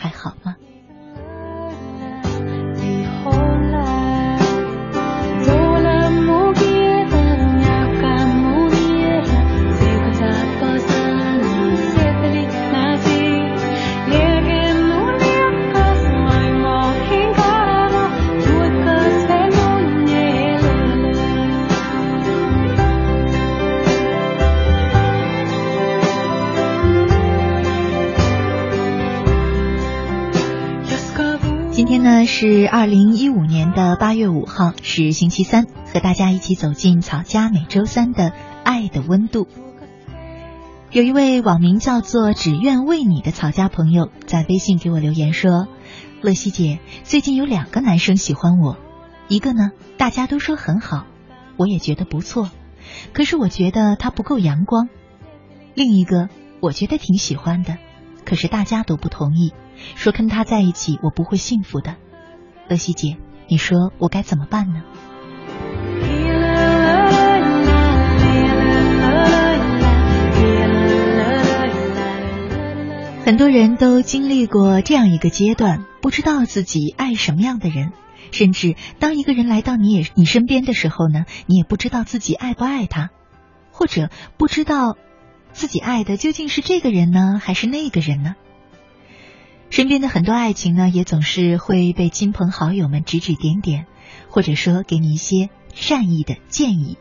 还好吗？天呢是二零一五年的八月五号，是星期三，和大家一起走进草家每周三的爱的温度。有一位网名叫做“只愿为你”的草家朋友在微信给我留言说：“乐西姐，最近有两个男生喜欢我，一个呢大家都说很好，我也觉得不错，可是我觉得他不够阳光；另一个我觉得挺喜欢的，可是大家都不同意。”说跟他在一起，我不会幸福的，乐西姐，你说我该怎么办呢？很多人都经历过这样一个阶段，不知道自己爱什么样的人，甚至当一个人来到你也你身边的时候呢，你也不知道自己爱不爱他，或者不知道自己爱的究竟是这个人呢，还是那个人呢？身边的很多爱情呢，也总是会被亲朋好友们指指点点，或者说给你一些善意的建议。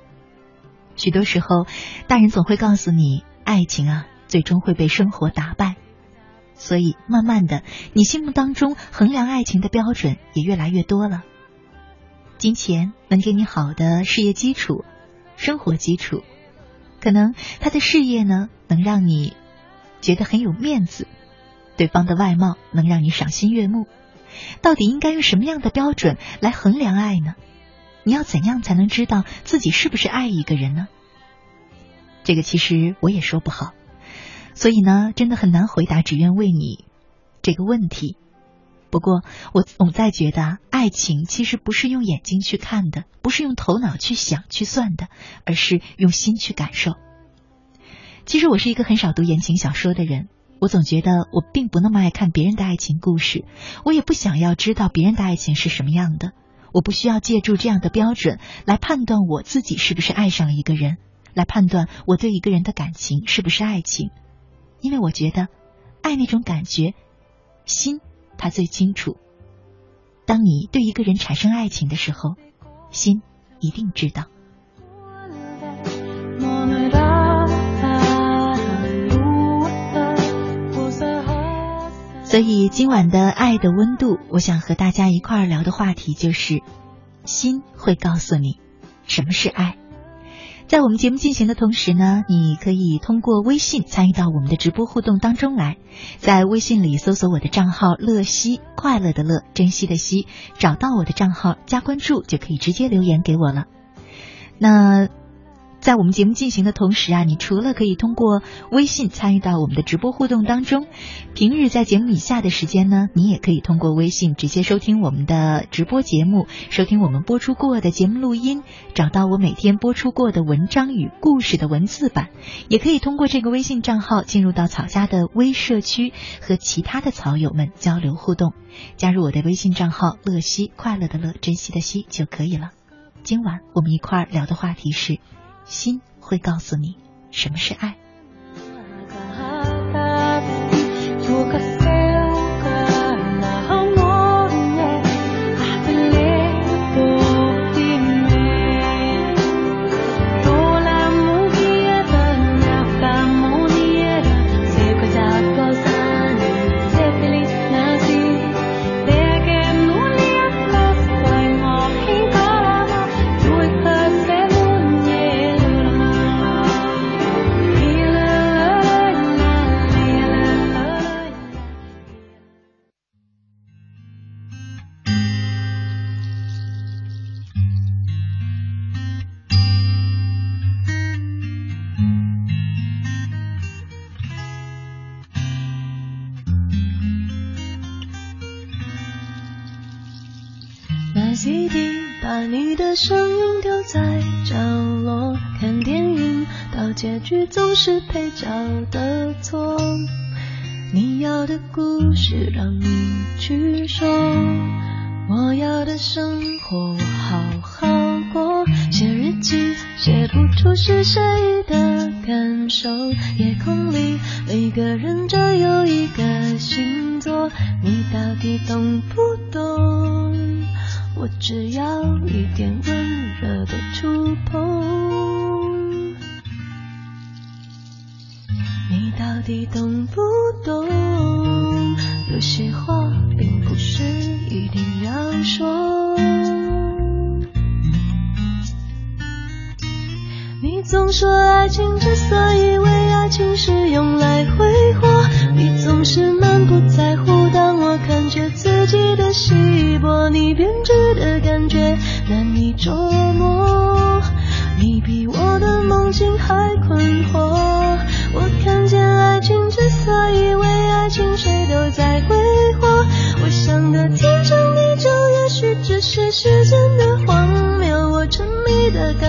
许多时候，大人总会告诉你，爱情啊，最终会被生活打败。所以，慢慢的，你心目当中衡量爱情的标准也越来越多了。金钱能给你好的事业基础、生活基础，可能他的事业呢，能让你觉得很有面子。对方的外貌能让你赏心悦目，到底应该用什么样的标准来衡量爱呢？你要怎样才能知道自己是不是爱一个人呢？这个其实我也说不好，所以呢，真的很难回答。只愿为你这个问题。不过我总在觉得，爱情其实不是用眼睛去看的，不是用头脑去想去算的，而是用心去感受。其实我是一个很少读言情小说的人。我总觉得我并不那么爱看别人的爱情故事，我也不想要知道别人的爱情是什么样的。我不需要借助这样的标准来判断我自己是不是爱上了一个人，来判断我对一个人的感情是不是爱情。因为我觉得，爱那种感觉，心他最清楚。当你对一个人产生爱情的时候，心一定知道。所以今晚的爱的温度，我想和大家一块儿聊的话题就是，心会告诉你什么是爱。在我们节目进行的同时呢，你可以通过微信参与到我们的直播互动当中来，在微信里搜索我的账号“乐西”，快乐的乐，珍惜的惜，找到我的账号加关注，就可以直接留言给我了。那。在我们节目进行的同时啊，你除了可以通过微信参与到我们的直播互动当中，平日在节目以下的时间呢，你也可以通过微信直接收听我们的直播节目，收听我们播出过的节目录音，找到我每天播出过的文章与故事的文字版，也可以通过这个微信账号进入到草家的微社区，和其他的草友们交流互动。加入我的微信账号“乐西快乐的乐珍惜的惜”就可以了。今晚我们一块儿聊的话题是。心会告诉你什么是爱。是配角的错。你要的故事让你去说，我要的生活好好过。写日记写不出是谁的感受，夜空里每个人都有一个星座，你到底懂不懂？我只要一点温热的触碰，到底懂不懂？有些话并不是一定要说。你总说爱情之所以为爱情是用来挥霍，你总是满不在乎。当我感觉自己的稀薄，你编织的感觉难以捉摸。你比我的梦境还困惑。我看见爱情之所以为爱情，谁都在挥霍。我想的天长地久，也许只是时间的荒谬。我沉迷的感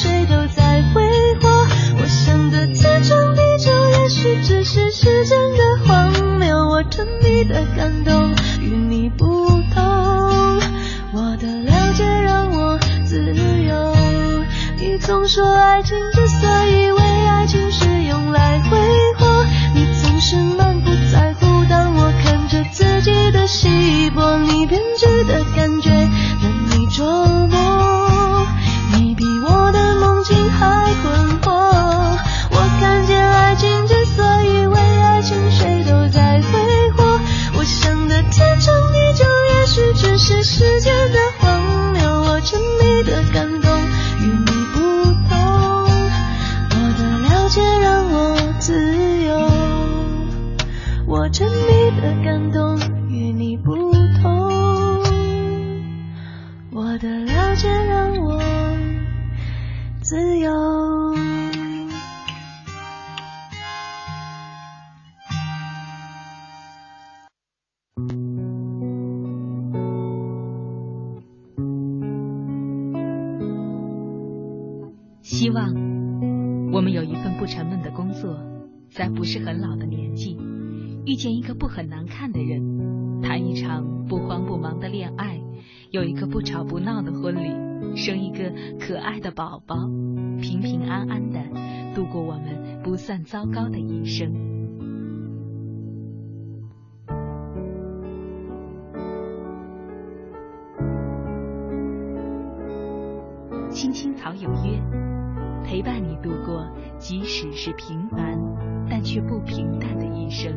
谁都青青草有约。陪伴你度过，即使是平凡，但却不平淡的一生。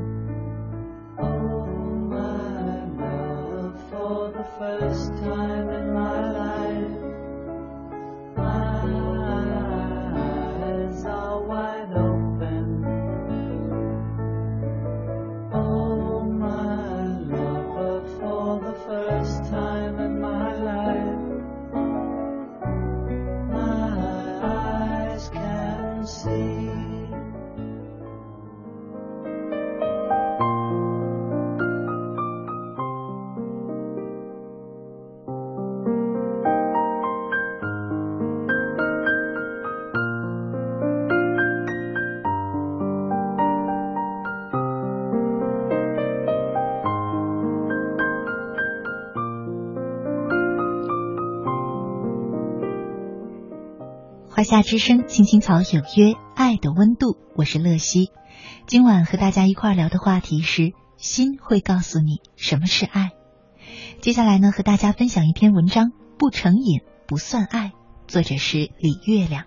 夏之声，青青草有约，爱的温度，我是乐西。今晚和大家一块聊的话题是：心会告诉你什么是爱。接下来呢，和大家分享一篇文章：不成瘾不算爱，作者是李月亮。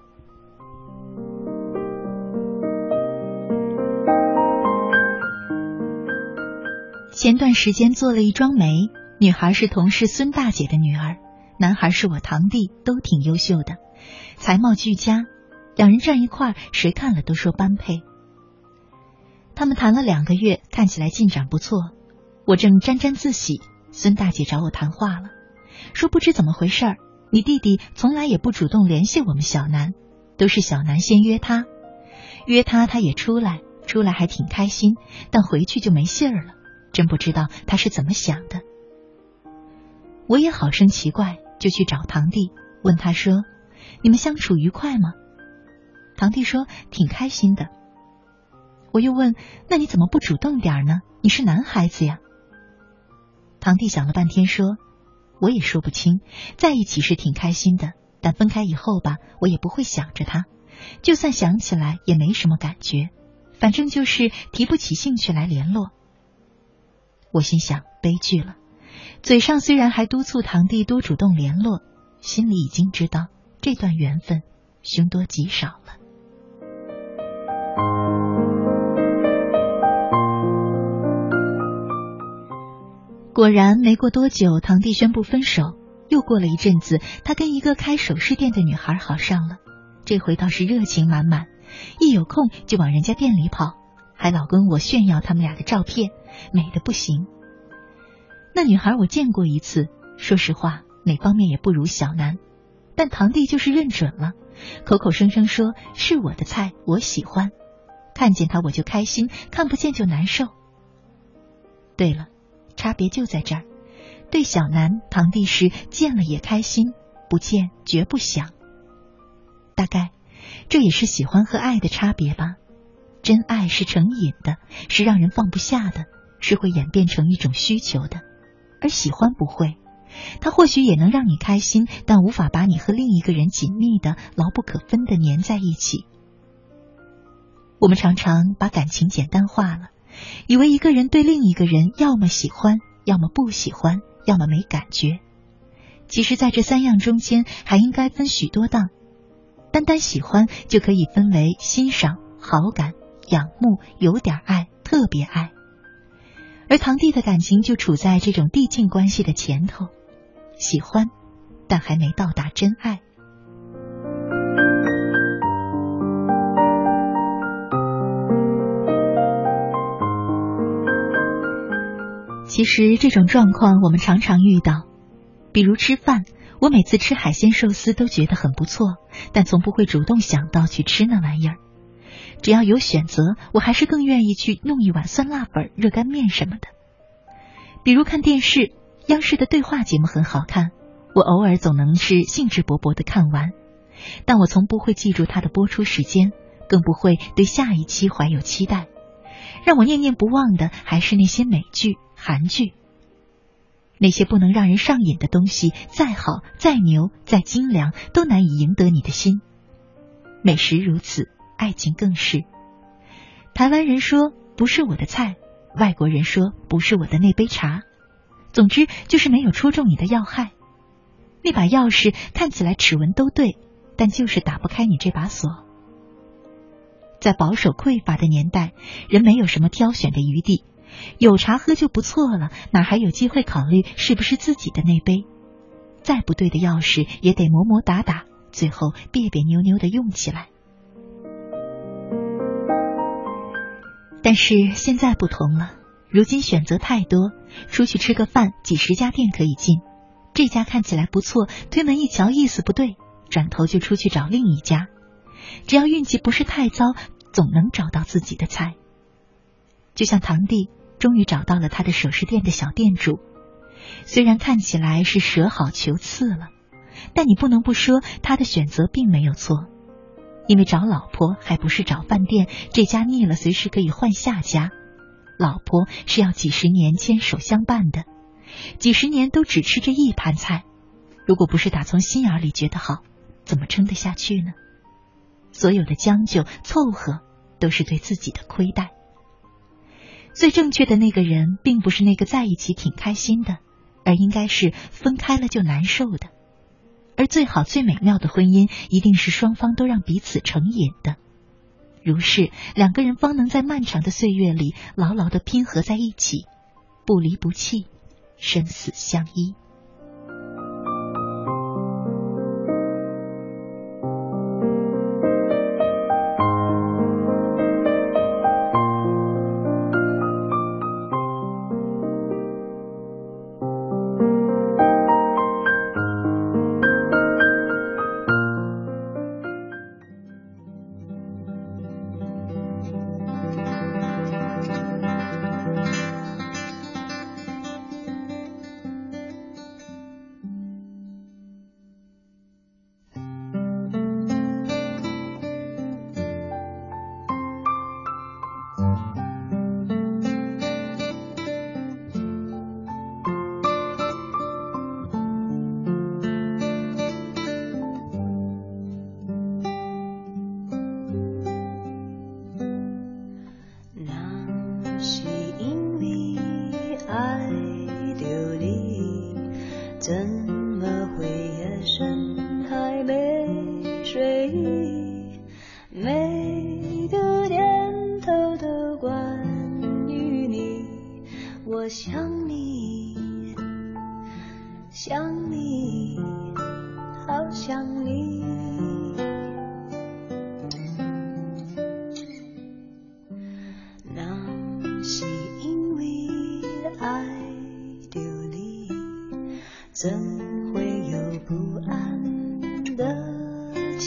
前段时间做了一桩媒，女孩是同事孙大姐的女儿，男孩是我堂弟，都挺优秀的，才貌俱佳，两人站一块儿，谁看了都说般配。他们谈了两个月，看起来进展不错，我正沾沾自喜，孙大姐找我谈话了，说不知怎么回事儿，你弟弟从来也不主动联系我们小南，都是小南先约他，约他他也出来，出来还挺开心，但回去就没信儿了。真不知道他是怎么想的，我也好生奇怪，就去找堂弟问他说：“你们相处愉快吗？”堂弟说：“挺开心的。”我又问：“那你怎么不主动点呢？你是男孩子呀。”堂弟想了半天说：“我也说不清，在一起是挺开心的，但分开以后吧，我也不会想着他，就算想起来也没什么感觉，反正就是提不起兴趣来联络。”我心想，悲剧了。嘴上虽然还督促堂弟多主动联络，心里已经知道这段缘分凶多吉少了。果然，没过多久，堂弟宣布分手。又过了一阵子，他跟一个开首饰店的女孩好上了，这回倒是热情满满，一有空就往人家店里跑。还老跟我炫耀他们俩的照片，美的不行。那女孩我见过一次，说实话哪方面也不如小南，但堂弟就是认准了，口口声声说是我的菜，我喜欢，看见他我就开心，看不见就难受。对了，差别就在这儿，对小南堂弟是见了也开心，不见绝不想。大概这也是喜欢和爱的差别吧。真爱是成瘾的，是让人放不下的，是会演变成一种需求的，而喜欢不会，它或许也能让你开心，但无法把你和另一个人紧密的、牢不可分的粘在一起。我们常常把感情简单化了，以为一个人对另一个人要么喜欢，要么不喜欢，要么没感觉。其实，在这三样中间，还应该分许多档，单单喜欢就可以分为欣赏、好感。仰慕，有点爱，特别爱，而堂弟的感情就处在这种递进关系的前头，喜欢，但还没到达真爱。其实这种状况我们常常遇到，比如吃饭，我每次吃海鲜寿司都觉得很不错，但从不会主动想到去吃那玩意儿。只要有选择，我还是更愿意去弄一碗酸辣粉、热干面什么的。比如看电视，央视的对话节目很好看，我偶尔总能是兴致勃勃的看完，但我从不会记住它的播出时间，更不会对下一期怀有期待。让我念念不忘的还是那些美剧、韩剧，那些不能让人上瘾的东西，再好、再牛、再精良，都难以赢得你的心。美食如此。爱情更是。台湾人说不是我的菜，外国人说不是我的那杯茶。总之就是没有戳中你的要害。那把钥匙看起来齿纹都对，但就是打不开你这把锁。在保守匮乏的年代，人没有什么挑选的余地，有茶喝就不错了，哪还有机会考虑是不是自己的那杯？再不对的钥匙也得磨磨打打，最后别别扭扭的用起来。但是现在不同了，如今选择太多，出去吃个饭，几十家店可以进，这家看起来不错，推门一瞧意思不对，转头就出去找另一家。只要运气不是太糟，总能找到自己的菜。就像堂弟终于找到了他的首饰店的小店主，虽然看起来是舍好求次了，但你不能不说他的选择并没有错。因为找老婆还不是找饭店，这家腻了，随时可以换下家。老婆是要几十年牵手相伴的，几十年都只吃这一盘菜，如果不是打从心眼里觉得好，怎么撑得下去呢？所有的将就凑合，都是对自己的亏待。最正确的那个人，并不是那个在一起挺开心的，而应该是分开了就难受的。而最好、最美妙的婚姻，一定是双方都让彼此成瘾的。如是，两个人方能在漫长的岁月里牢牢的拼合在一起，不离不弃，生死相依。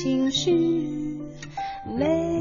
情绪没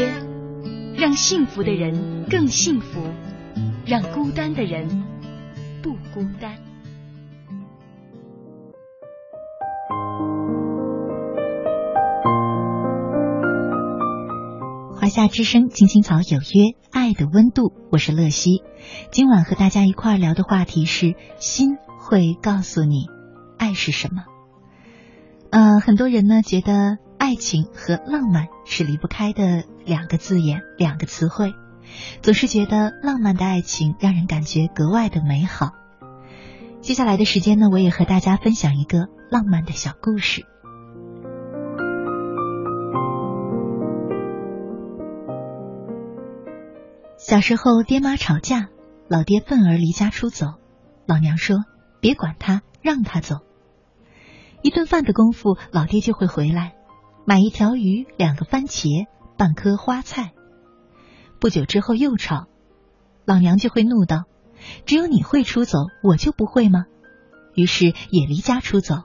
约。让幸福的人更幸福，让孤单的人不孤单。华夏之声，青青草有约，爱的温度，我是乐西。今晚和大家一块聊的话题是：心会告诉你爱是什么。呃，很多人呢觉得。爱情和浪漫是离不开的两个字眼，两个词汇。总是觉得浪漫的爱情让人感觉格外的美好。接下来的时间呢，我也和大家分享一个浪漫的小故事。小时候，爹妈吵架，老爹愤而离家出走，老娘说：“别管他，让他走。”一顿饭的功夫，老爹就会回来。买一条鱼，两个番茄，半颗花菜。不久之后又吵，老娘就会怒道：“只有你会出走，我就不会吗？”于是也离家出走。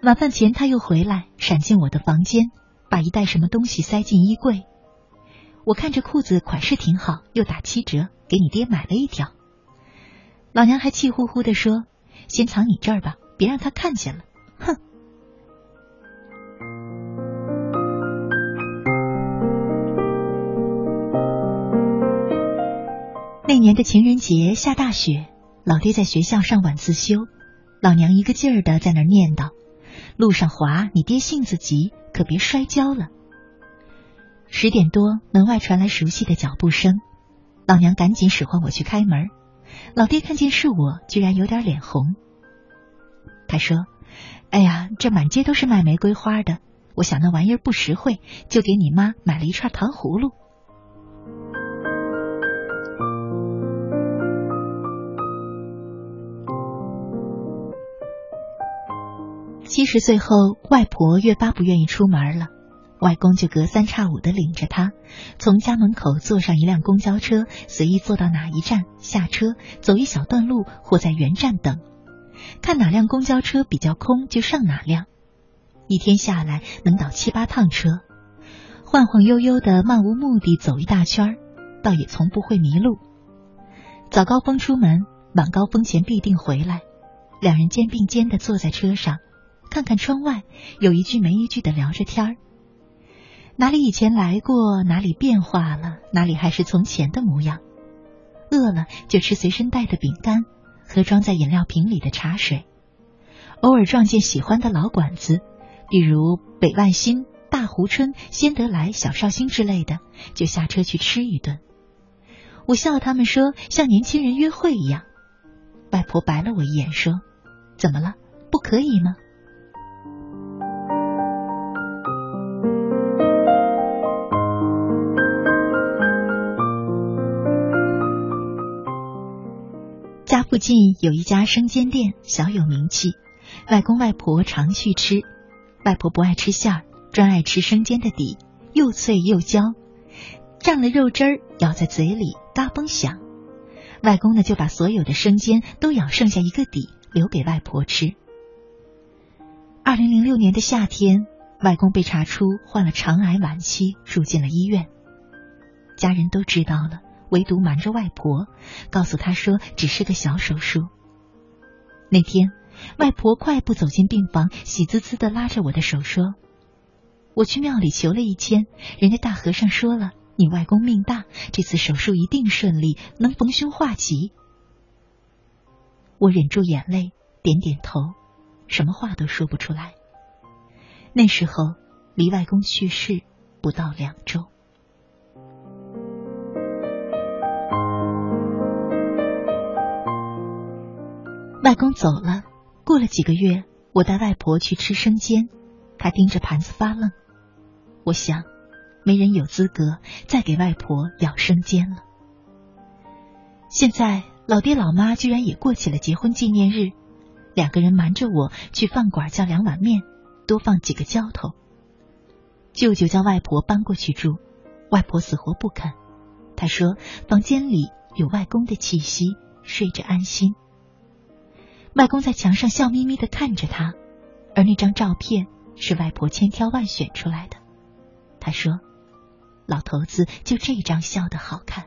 晚饭前他又回来，闪进我的房间，把一袋什么东西塞进衣柜。我看着裤子款式挺好，又打七折，给你爹买了一条。老娘还气呼呼的说：“先藏你这儿吧，别让他看见了。”那年的情人节下大雪，老爹在学校上晚自修，老娘一个劲儿的在那念叨：“路上滑，你爹性子急，可别摔跤了。”十点多，门外传来熟悉的脚步声，老娘赶紧使唤我去开门。老爹看见是我，居然有点脸红。他说：“哎呀，这满街都是卖玫瑰花的，我想那玩意儿不实惠，就给你妈买了一串糖葫芦。”七十岁后，外婆越发不愿意出门了，外公就隔三差五的领着她，从家门口坐上一辆公交车，随意坐到哪一站下车，走一小段路或在原站等，看哪辆公交车比较空就上哪辆，一天下来能倒七八趟车，晃晃悠悠的漫无目的走一大圈，倒也从不会迷路。早高峰出门，晚高峰前必定回来，两人肩并肩的坐在车上。看看窗外，有一句没一句的聊着天儿。哪里以前来过，哪里变化了，哪里还是从前的模样。饿了就吃随身带的饼干，喝装在饮料瓶里的茶水。偶尔撞见喜欢的老馆子，比如北万新、大湖春、先得来、小绍兴之类的，就下车去吃一顿。我笑他们说像年轻人约会一样。外婆白了我一眼说：“怎么了？不可以吗？”附近有一家生煎店，小有名气。外公外婆常去吃。外婆不爱吃馅儿，专爱吃生煎的底，又脆又焦，蘸了肉汁儿，咬在嘴里嘎嘣响。外公呢就把所有的生煎都咬剩下一个底，留给外婆吃。二零零六年的夏天，外公被查出患了肠癌晚期，住进了医院。家人都知道了。唯独瞒着外婆，告诉她说只是个小手术。那天，外婆快步走进病房，喜滋滋的拉着我的手说：“我去庙里求了一签，人家大和尚说了，你外公命大，这次手术一定顺利，能逢凶化吉。”我忍住眼泪，点点头，什么话都说不出来。那时候，离外公去世不到两周。外公走了，过了几个月，我带外婆去吃生煎，她盯着盘子发愣。我想，没人有资格再给外婆舀生煎了。现在老爹老妈居然也过起了结婚纪念日，两个人瞒着我去饭馆叫两碗面，多放几个浇头。舅舅叫外婆搬过去住，外婆死活不肯。他说房间里有外公的气息，睡着安心。外公在墙上笑眯眯的看着他，而那张照片是外婆千挑万选出来的。他说：“老头子就这张笑的好看。”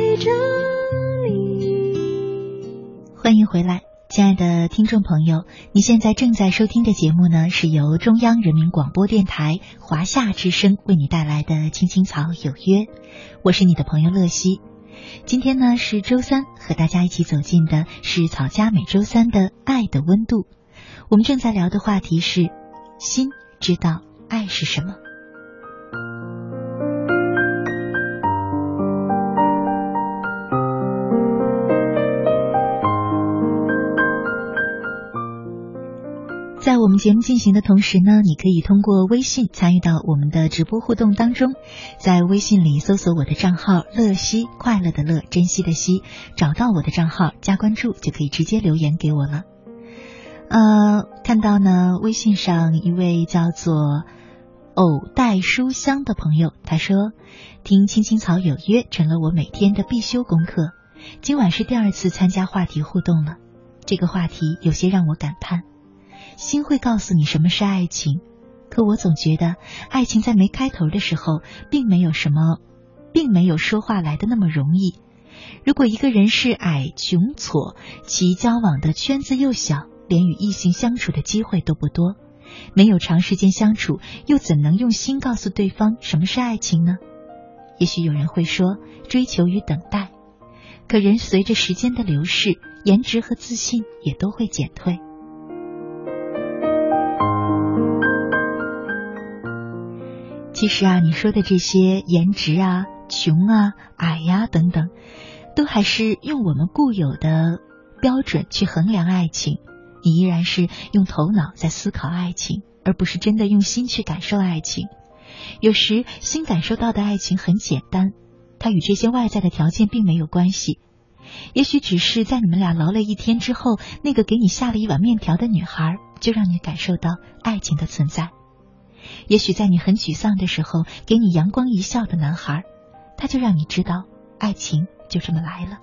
这里，欢迎回来，亲爱的听众朋友，你现在正在收听的节目呢，是由中央人民广播电台华夏之声为你带来的《青青草有约》，我是你的朋友乐西。今天呢是周三，和大家一起走进的是草家每周三的爱的温度。我们正在聊的话题是：心知道爱是什么。我们节目进行的同时呢，你可以通过微信参与到我们的直播互动当中，在微信里搜索我的账号“乐西”，快乐的乐，珍惜的惜，找到我的账号加关注，就可以直接留言给我了。呃，看到呢，微信上一位叫做“偶带书香”的朋友，他说：“听青青草有约成了我每天的必修功课，今晚是第二次参加话题互动了，这个话题有些让我感叹。”心会告诉你什么是爱情，可我总觉得爱情在没开头的时候，并没有什么，并没有说话来的那么容易。如果一个人是矮、穷、矬，其交往的圈子又小，连与异性相处的机会都不多，没有长时间相处，又怎能用心告诉对方什么是爱情呢？也许有人会说，追求与等待。可人随着时间的流逝，颜值和自信也都会减退。其实啊，你说的这些颜值啊、穷啊、矮呀等等，都还是用我们固有的标准去衡量爱情。你依然是用头脑在思考爱情，而不是真的用心去感受爱情。有时心感受到的爱情很简单，它与这些外在的条件并没有关系。也许只是在你们俩劳累一天之后，那个给你下了一碗面条的女孩，就让你感受到爱情的存在。也许在你很沮丧的时候，给你阳光一笑的男孩，他就让你知道，爱情就这么来了。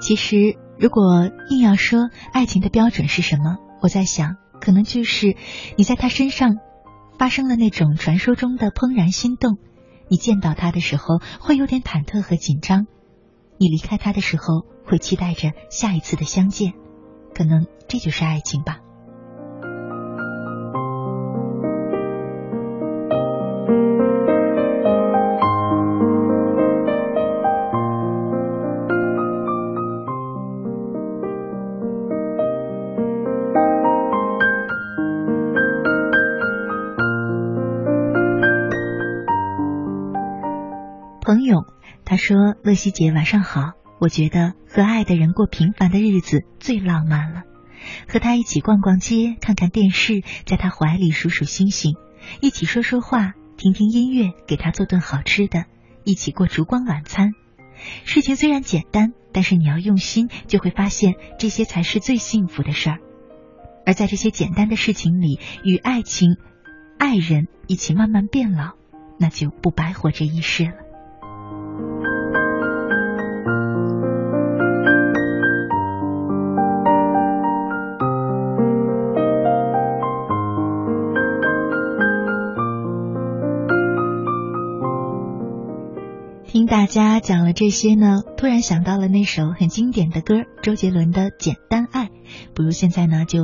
其实，如果硬要说爱情的标准是什么，我在想，可能就是你在他身上发生了那种传说中的怦然心动，你见到他的时候会有点忐忑和紧张。你离开他的时候，会期待着下一次的相见，可能这就是爱情吧。乐西姐，晚上好。我觉得和爱的人过平凡的日子最浪漫了。和他一起逛逛街，看看电视，在他怀里数数星星，一起说说话，听听音乐，给他做顿好吃的，一起过烛光晚餐。事情虽然简单，但是你要用心，就会发现这些才是最幸福的事儿。而在这些简单的事情里，与爱情、爱人一起慢慢变老，那就不白活这一世了。大家讲了这些呢，突然想到了那首很经典的歌，周杰伦的《简单爱》。不如现在呢，就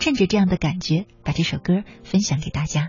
趁着这样的感觉，把这首歌分享给大家。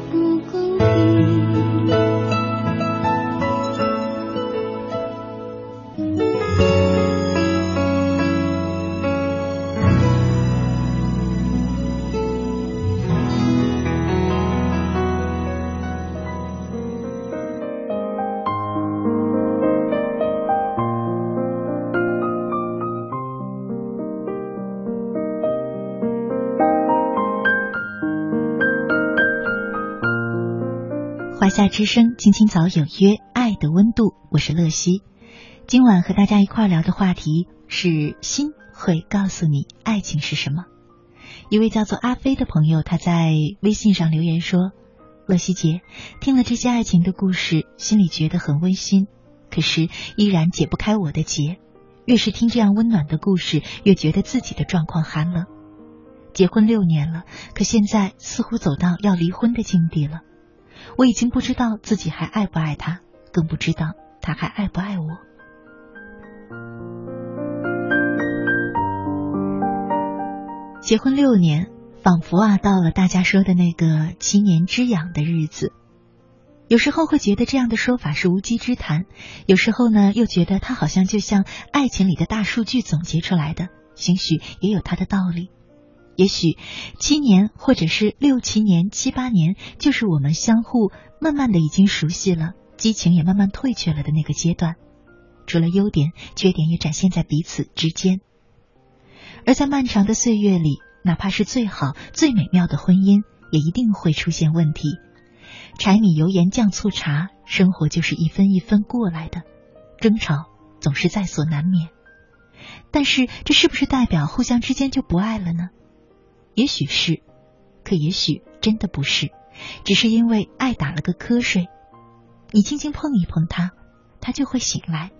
不华夏之声，青青草有约，爱的温度，我是乐西。今晚和大家一块聊的话题是心会告诉你爱情是什么。一位叫做阿飞的朋友，他在微信上留言说：“乐西姐，听了这些爱情的故事，心里觉得很温馨，可是依然解不开我的结。越是听这样温暖的故事，越觉得自己的状况寒冷。结婚六年了，可现在似乎走到要离婚的境地了。”我已经不知道自己还爱不爱他，更不知道他还爱不爱我。结婚六年，仿佛啊到了大家说的那个七年之痒的日子。有时候会觉得这样的说法是无稽之谈，有时候呢又觉得它好像就像爱情里的大数据总结出来的，兴许也有它的道理。也许七年，或者是六七年、七八年，就是我们相互慢慢的已经熟悉了，激情也慢慢退却了的那个阶段。除了优点，缺点也展现在彼此之间。而在漫长的岁月里，哪怕是最好、最美妙的婚姻，也一定会出现问题。柴米油盐酱醋茶，生活就是一分一分过来的，争吵总是在所难免。但是，这是不是代表互相之间就不爱了呢？也许是，可也许真的不是，只是因为爱打了个瞌睡。你轻轻碰一碰它，它就会醒来。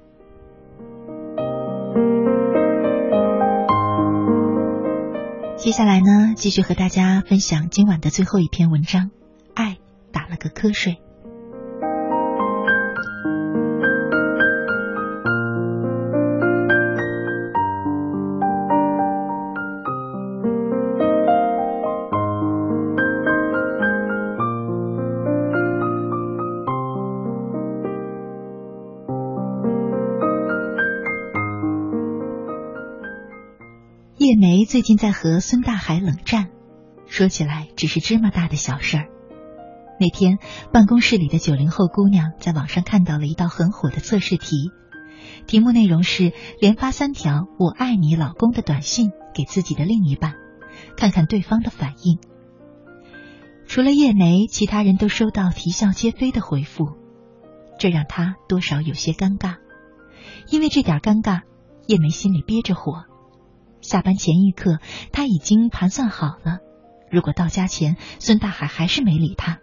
接下来呢，继续和大家分享今晚的最后一篇文章：爱打了个瞌睡。最近在和孙大海冷战，说起来只是芝麻大的小事儿。那天办公室里的九零后姑娘在网上看到了一道很火的测试题，题目内容是连发三条“我爱你，老公”的短信给自己的另一半，看看对方的反应。除了叶梅，其他人都收到啼笑皆非的回复，这让她多少有些尴尬。因为这点尴尬，叶梅心里憋着火。下班前一刻，他已经盘算好了，如果到家前孙大海还是没理他，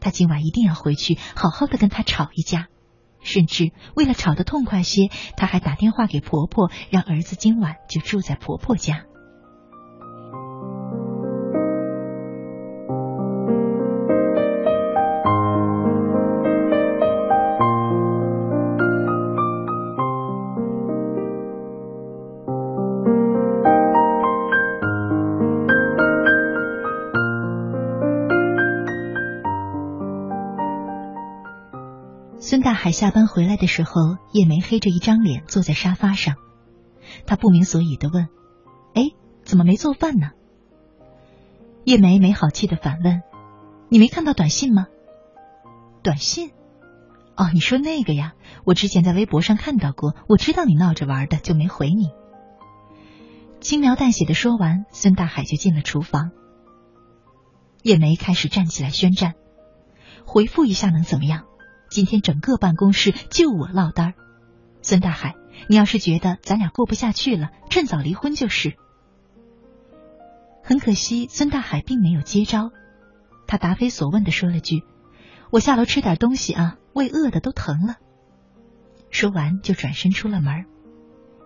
他今晚一定要回去好好的跟他吵一架。甚至为了吵得痛快些，他还打电话给婆婆，让儿子今晚就住在婆婆家。海下班回来的时候，叶梅黑着一张脸坐在沙发上。他不明所以的问：“哎，怎么没做饭呢？”叶梅没好气的反问：“你没看到短信吗？”短信？哦，你说那个呀？我之前在微博上看到过，我知道你闹着玩的，就没回你。轻描淡写的说完，孙大海就进了厨房。叶梅开始站起来宣战：“回复一下能怎么样？”今天整个办公室就我落单儿，孙大海，你要是觉得咱俩过不下去了，趁早离婚就是。很可惜，孙大海并没有接招，他答非所问的说了句：“我下楼吃点东西啊，胃饿的都疼了。”说完就转身出了门。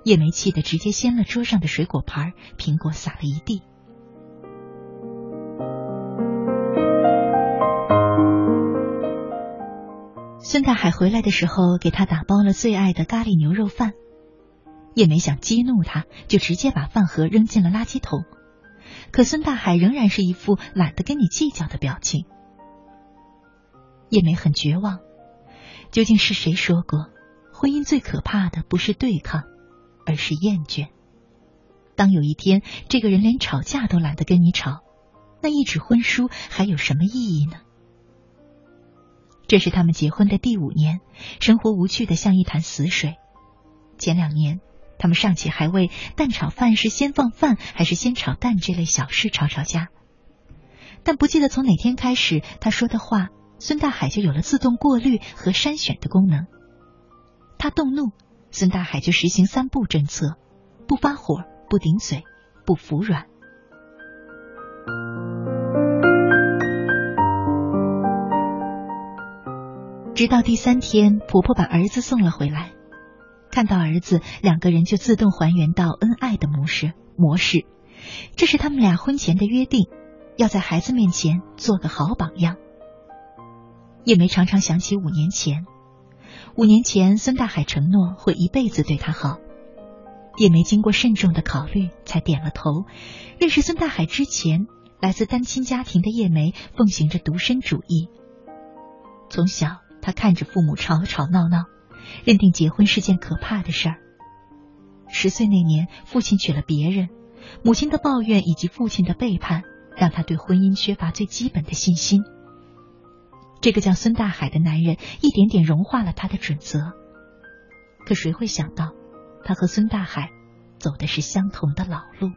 叶梅气的直接掀了桌上的水果盘，苹果撒了一地。孙大海回来的时候，给他打包了最爱的咖喱牛肉饭。叶梅想激怒他，就直接把饭盒扔进了垃圾桶。可孙大海仍然是一副懒得跟你计较的表情。叶梅很绝望。究竟是谁说过，婚姻最可怕的不是对抗，而是厌倦？当有一天这个人连吵架都懒得跟你吵，那一纸婚书还有什么意义呢？这是他们结婚的第五年，生活无趣的像一潭死水。前两年，他们尚且还为蛋炒饭是先放饭还是先炒蛋这类小事吵吵架。但不记得从哪天开始，他说的话，孙大海就有了自动过滤和筛选的功能。他动怒，孙大海就实行三不政策：不发火，不顶嘴，不服软。直到第三天，婆婆把儿子送了回来，看到儿子，两个人就自动还原到恩爱的模式模式。这是他们俩婚前的约定，要在孩子面前做个好榜样。叶梅常常想起五年前，五年前孙大海承诺会一辈子对她好。叶梅经过慎重的考虑，才点了头。认识孙大海之前，来自单亲家庭的叶梅奉行着独身主义，从小。他看着父母吵吵闹闹，认定结婚是件可怕的事儿。十岁那年，父亲娶了别人，母亲的抱怨以及父亲的背叛，让他对婚姻缺乏最基本的信心。这个叫孙大海的男人，一点点融化了他的准则。可谁会想到，他和孙大海走的是相同的老路。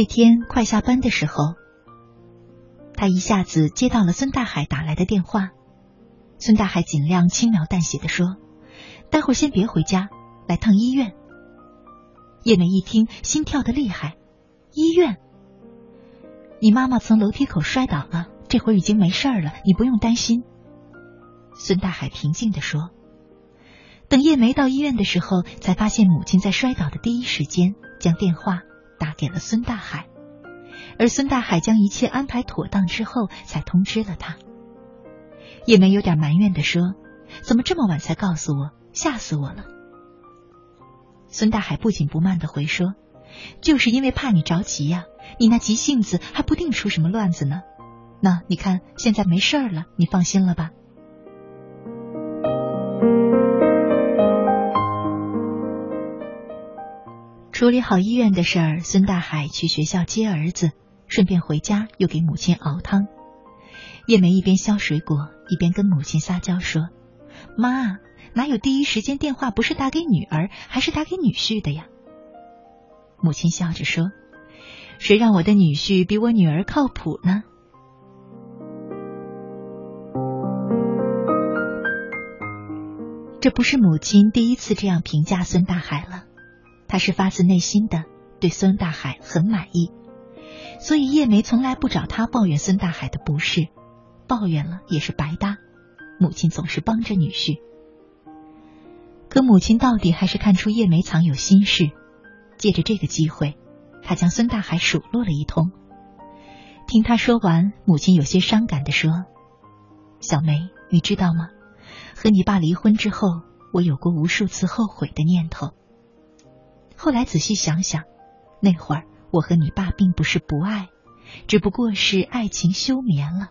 那天快下班的时候，他一下子接到了孙大海打来的电话。孙大海尽量轻描淡写的说：“待会儿先别回家，来趟医院。”叶梅一听，心跳的厉害。医院？你妈妈从楼梯口摔倒了，这会儿已经没事儿了，你不用担心。孙大海平静的说。等叶梅到医院的时候，才发现母亲在摔倒的第一时间将电话。打给了孙大海，而孙大海将一切安排妥当之后，才通知了他。叶梅有点埋怨的说：“怎么这么晚才告诉我？吓死我了！”孙大海不紧不慢的回说：“就是因为怕你着急呀，你那急性子还不定出什么乱子呢。那你看现在没事了，你放心了吧？”处理好医院的事儿，孙大海去学校接儿子，顺便回家又给母亲熬汤。叶梅一边削水果，一边跟母亲撒娇说：“妈，哪有第一时间电话不是打给女儿，还是打给女婿的呀？”母亲笑着说：“谁让我的女婿比我女儿靠谱呢？”这不是母亲第一次这样评价孙大海了，他是发自内心的对孙大海很满意，所以叶梅从来不找他抱怨孙大海的不是，抱怨了也是白搭。母亲总是帮着女婿，可母亲到底还是看出叶梅藏有心事，借着这个机会，她将孙大海数落了一通。听他说完，母亲有些伤感的说：“小梅，你知道吗？”和你爸离婚之后，我有过无数次后悔的念头。后来仔细想想，那会儿我和你爸并不是不爱，只不过是爱情休眠了。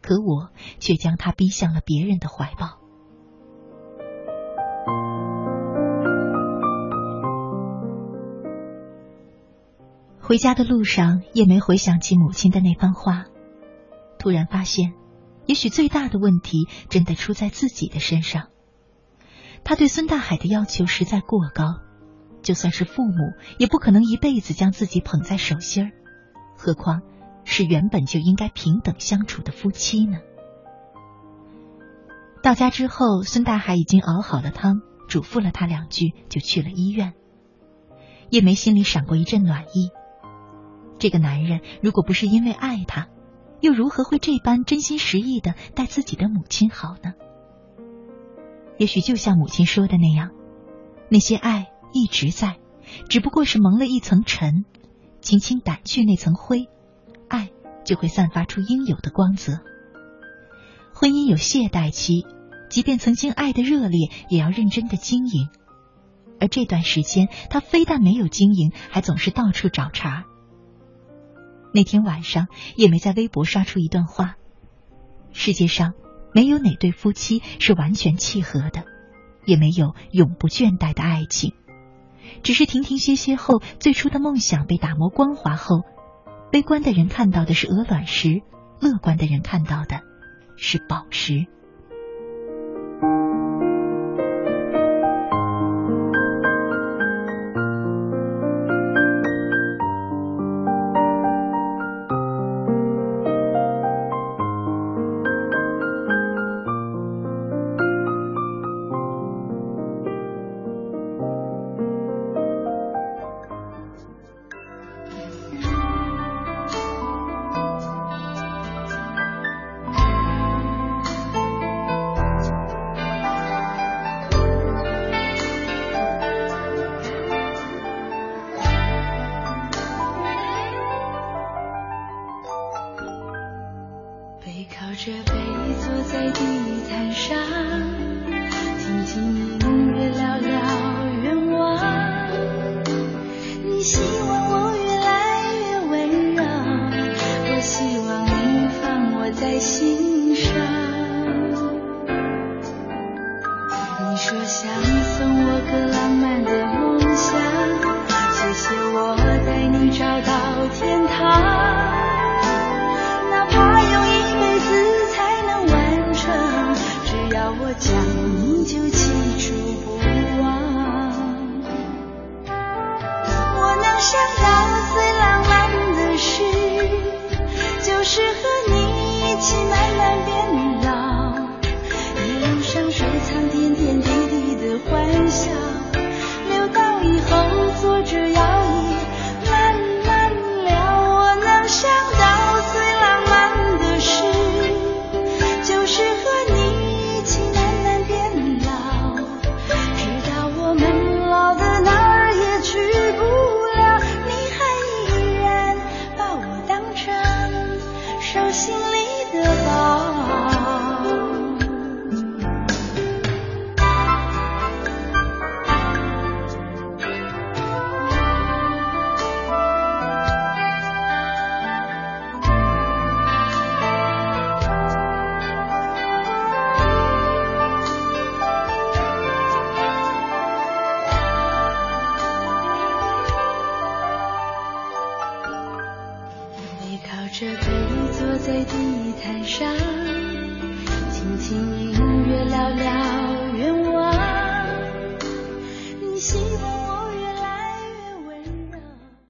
可我却将他逼向了别人的怀抱。回家的路上，叶梅回想起母亲的那番话，突然发现。也许最大的问题真的出在自己的身上。他对孙大海的要求实在过高，就算是父母也不可能一辈子将自己捧在手心儿，何况是原本就应该平等相处的夫妻呢？到家之后，孙大海已经熬好了汤，嘱咐了他两句，就去了医院。叶梅心里闪过一阵暖意，这个男人如果不是因为爱他。又如何会这般真心实意的待自己的母亲好呢？也许就像母亲说的那样，那些爱一直在，只不过是蒙了一层尘，轻轻掸去那层灰，爱就会散发出应有的光泽。婚姻有懈怠期，即便曾经爱的热烈，也要认真的经营。而这段时间，他非但没有经营，还总是到处找茬。那天晚上，叶梅在微博刷出一段话：世界上没有哪对夫妻是完全契合的，也没有永不倦怠的爱情。只是停停歇歇后，最初的梦想被打磨光滑后，悲观的人看到的是鹅卵石，乐观的人看到的是宝石。